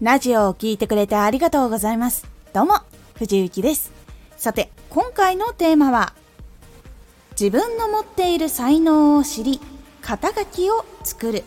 ラジオを聴いてくれてありがとうございます。どうも、藤幸です。さて、今回のテーマは、自分の持っている才能を知り、肩書きを作る。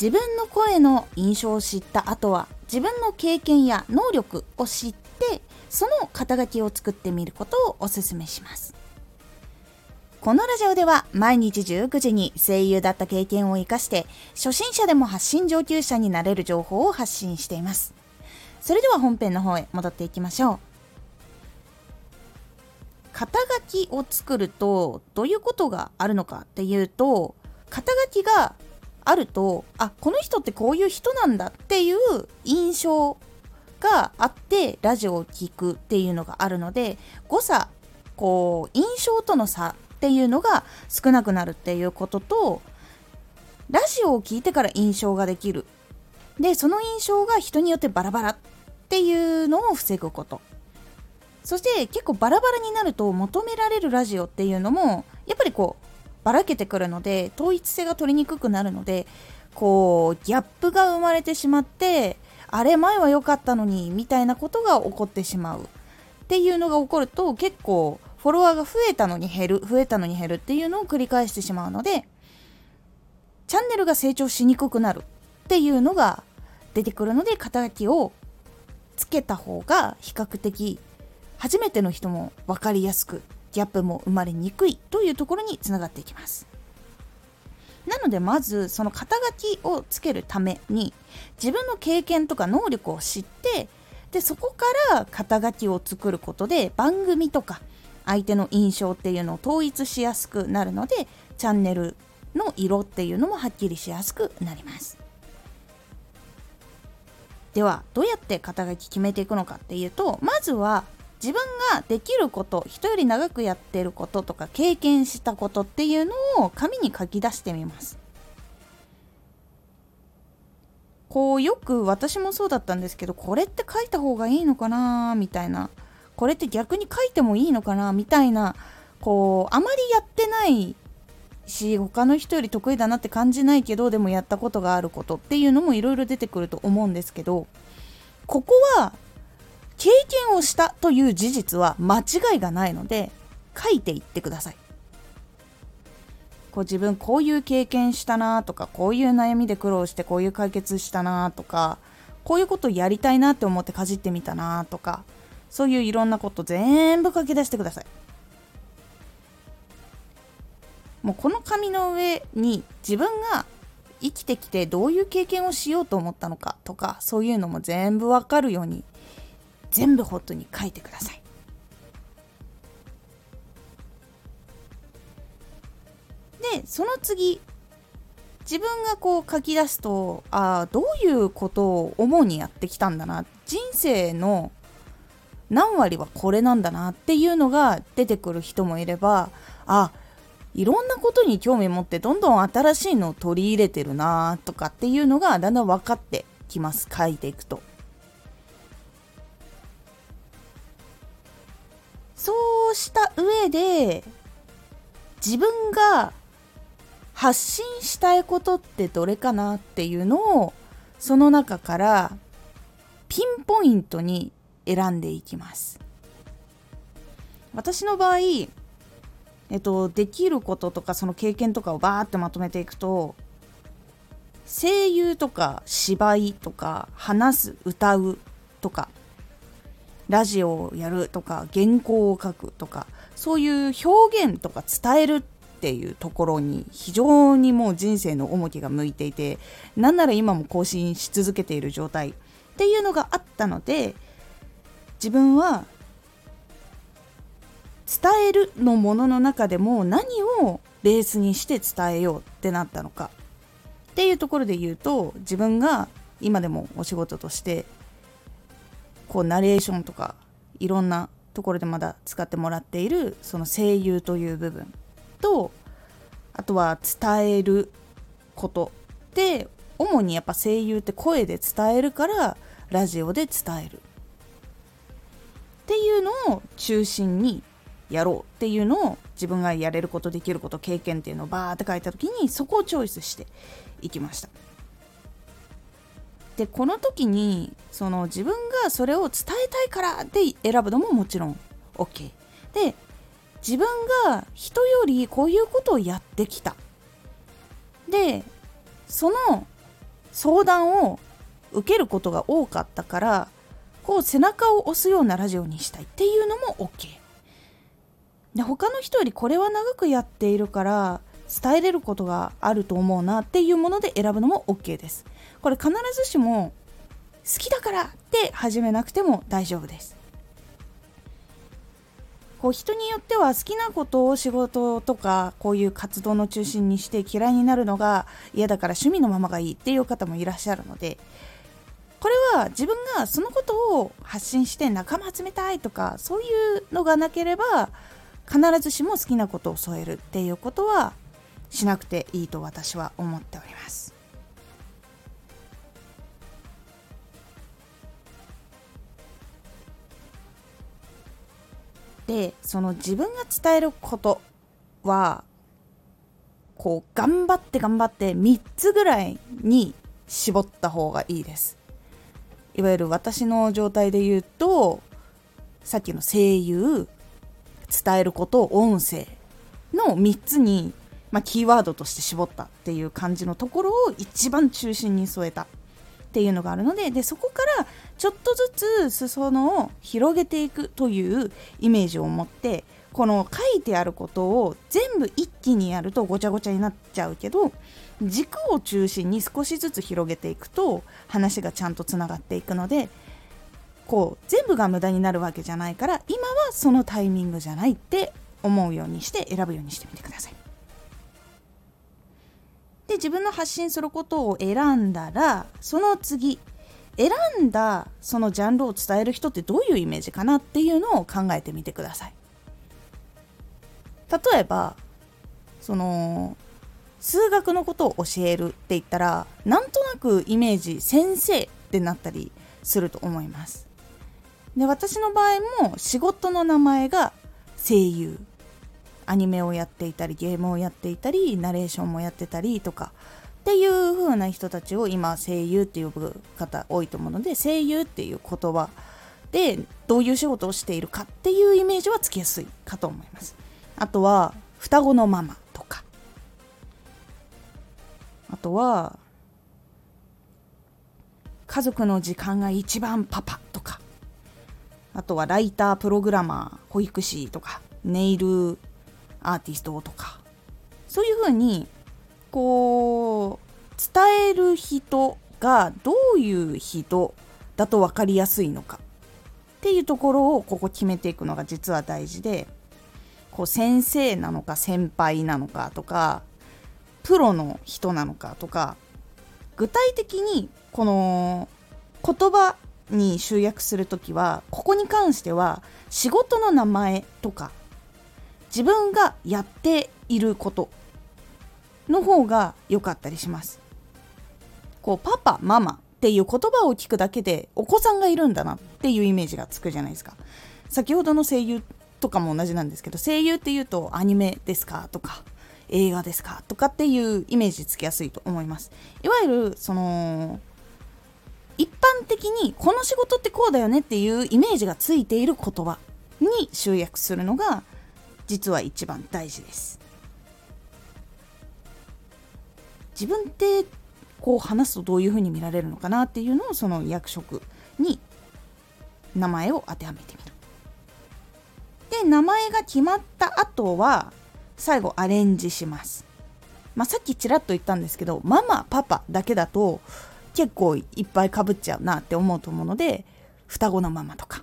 自分の声の印象を知った後は、自分の経験や能力を知って、その肩書きを作ってみることをお勧めします。このラジオでは毎日19時に声優だった経験を生かして初心者でも発信上級者になれる情報を発信しています。それでは本編の方へ戻っていきましょう。肩書きを作るとどういうことがあるのかっていうと肩書きがあるとあこの人ってこういう人なんだっていう印象があってラジオを聴くっていうのがあるので誤差こう印象との差っていうのが少なくなるっていうこととラジオを聴いてから印象ができる。でその印象が人によってバラバラっていうのを防ぐこと。そして結構バラバラになると求められるラジオっていうのもやっぱりこうばらけてくるので統一性が取りにくくなるのでこうギャップが生まれてしまってあれ前は良かったのにみたいなことが起こってしまう。っていうのが起こると結構フォロワーが増えたのに減る増えたのに減るっていうのを繰り返してしまうのでチャンネルが成長しにくくなるっていうのが出てくるので肩書きをつけた方が比較的初めての人も分かりやすくギャップも生まれにくいというところにつながっていきます。なのでまずその肩書きをつけるために自分の経験とか能力を知ってでそこから肩書きを作ることで番組とか相手の印象っていうのを統一しやすくなるのでチャンネルの色っていうのもはっきりしやすくなります。ではどうやって肩書き決めていくのかっていうとまずは自分ができること人より長くやってることとか経験したことっていうのを紙に書き出してみます。こうよく私もそうだったんですけどこれって書いた方がいいのかなみたいなこれって逆に書いてもいいのかな？みたいなこうあまりやってないし他の人より得意だなって感じないけどでもやったことがあることっていうのもいろいろ出てくると思うんですけどここは経験をしたという事実は間違いがないので書いていってください。こう自分こういう経験したなとかこういう悩みで苦労してこういう解決したなとかこういうことやりたいなって思ってかじってみたなとかそういういろんなこと全部書き出してください。もうこの紙の上に自分が生きてきてどういう経験をしようと思ったのかとかそういうのも全部わかるように全部ホットに書いてください。でその次自分がこう書き出すとああどういうことを主にやってきたんだな人生の何割はこれなんだなっていうのが出てくる人もいればあいろんなことに興味持ってどんどん新しいのを取り入れてるなとかっていうのがだんだん分かってきます書いていくと。そうした上で自分が発信したいことってどれかなっていうのをその中からピンポイントに選んでいきます。私の場合、えっと、できることとかその経験とかをバーってまとめていくと声優とか芝居とか話す歌うとかラジオをやるとか原稿を書くとかそういう表現とか伝えるっていうところに非常にもう人生の重きが向いていてなんなら今も更新し続けている状態っていうのがあったので自分は伝えるのものの中でも何をベースにして伝えようってなったのか。っていうところで言うと自分が今でもお仕事としてこうナレーションとかいろんなところでまだ使ってもらっているその声優という部分。とあとは伝えること。で主にやっぱ声優って声で伝えるからラジオで伝える。っていうのを中心にやろうっていうのを自分がやれることできること経験っていうのをバーって書いた時にそこをチョイスしていきました。でこの時にその自分がそれを伝えたいからで選ぶのももちろん OK で自分が人よりこういうことをやってきた。でその相談を受けることが多かったからこう背中を押すようなラジオにしたいっていうのも OK で他の人よりこれは長くやっているから伝えれることがあると思うなっていうもので選ぶのも OK です。これ必ずしも好きだからって始めなくても大丈夫です。こう人によっては好きなことを仕事とかこういう活動の中心にして嫌いになるのが嫌だから趣味のままがいいっていう方もいらっしゃるのでこれは自分がそのことを発信して仲間集めたいとかそういうのがなければ必ずしも好きなことを添えるっていうことはしなくていいと私は思っております。でその自分が伝えることはこう頑張って頑張って3つぐらいに絞った方がいいですいわゆる私の状態で言うとさっきの声優伝えること音声の3つに、まあ、キーワードとして絞ったっていう感じのところを一番中心に添えた。っていうのがあるのででそこからちょっとずつ裾野を広げていくというイメージを持ってこの書いてあることを全部一気にやるとごちゃごちゃになっちゃうけど軸を中心に少しずつ広げていくと話がちゃんとつながっていくのでこう全部が無駄になるわけじゃないから今はそのタイミングじゃないって思うようにして選ぶようにしてみてください。で自分の発信することを選んだらその次選んだそのジャンルを伝える人ってどういうイメージかなっていうのを考えてみてください例えばその数学のことを教えるって言ったらなんとなくイメージ先生ってなったりすると思います。で私の場合も仕事の名前が声優。アニメをやっていたりゲームをやっていたりナレーションもやってたりとか。っていう風な人たちを今声優って呼ぶ方多いと思うので声優っていう言葉でどういう仕事をしているかっていうイメージはつきやすいかと思います。あとは双子のママとか。あとは家族の時間が一番パパとか。あとはライタープログラマー保育士とかネイルアーティストとか。そういうふうにこう伝える人がどういう人だと分かりやすいのかっていうところをここ決めていくのが実は大事で。こう先生なのか先輩なのかとかプロの人なのかとか具体的にこの言葉に集約する時はここに関しては仕事の名前とか自分がやっていることの方が良かったりします。こうパパママっていう言葉を聞くだけでお子さんがいるんだなっていうイメージがつくじゃないですか。先ほどの声優とかも同じなんですけど声優っていうとアニメですかとか映画ですかとかっていうイメージつきやすいと思います。いわゆるその一般的にこの仕事ってこうだよねっていうイメージがついている言葉に集約するのが実は一番大事です自分ってこう話すとどういうふうに見られるのかなっていうのをその役職に名前を当てはめてみるで名前が決まった後は最後アレンジします。まあ、さっきちらっと言ったんですけどママパパだけだと結構いっぱいかぶっちゃうなって思うと思うので双子のママとか。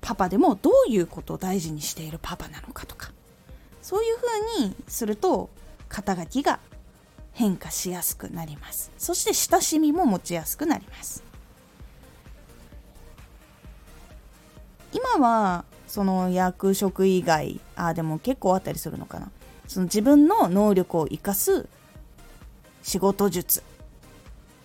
パパでもどういうことを大事にしているパパなのかとか。そういうふうにすると肩書きが変化しやすくなります。そして親しみも持ちやすくなります。今はその役職以外あでも結構あったりするのかな。その自分の能力を生かす仕事術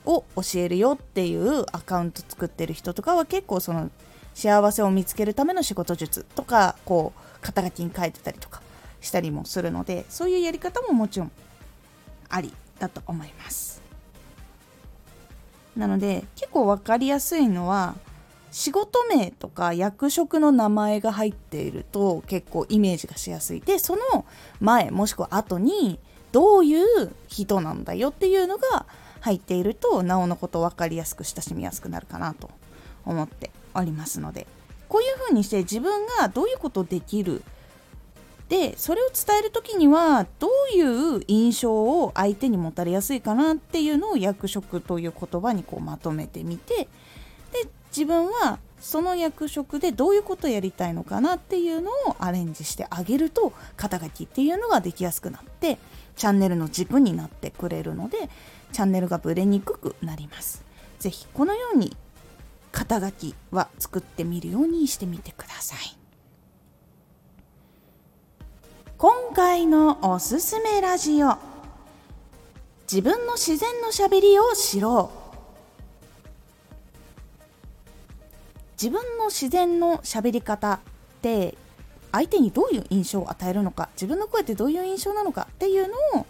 を教えるよっていうアカウント作ってる人とかは結構その幸せを見つけるための仕事術とかこう肩書きに書いてたりとかしたりもするのでそういうやり方ももちろんありだと思います。なので結構分かりやすいのは仕事名とか役職の名前が入っていると結構イメージがしやすい。でその前もしくは後にどういう人なんだよっていうのが入っているとなおのこと分かりやすく親しみやすくなるかなと思っておりますので。こういうふうにして自分がどういうことできる？でそれを伝える時にはどういう印象を相手に持たれやすいかなっていうのを役職という言葉にこうまとめてみて自分はその役職でどういうことをやりたいのかなっていうのをアレンジしてあげると肩書きっていうのができやすくなってチャンネルの軸になってくれるのでチャンネルがぶれにくくなります。ぜひこのように肩書きは作ってみるようにしてみてください。今回のおすすめラジオ自分の自然のしゃべりを知ろう自分の自然のしゃべり方って相手にどういう印象を与えるのか自分の声ってどういう印象なのかっていうのを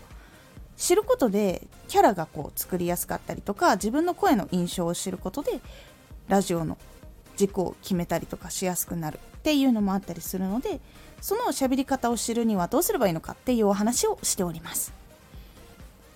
知ることでキャラがこう作りやすかったりとか自分の声の印象を知ることでラジオの軸を決めたりとかしやすくなるっていうのもあったりするのでその喋り方を知るにはどうすればいいのかっていうお話をしております。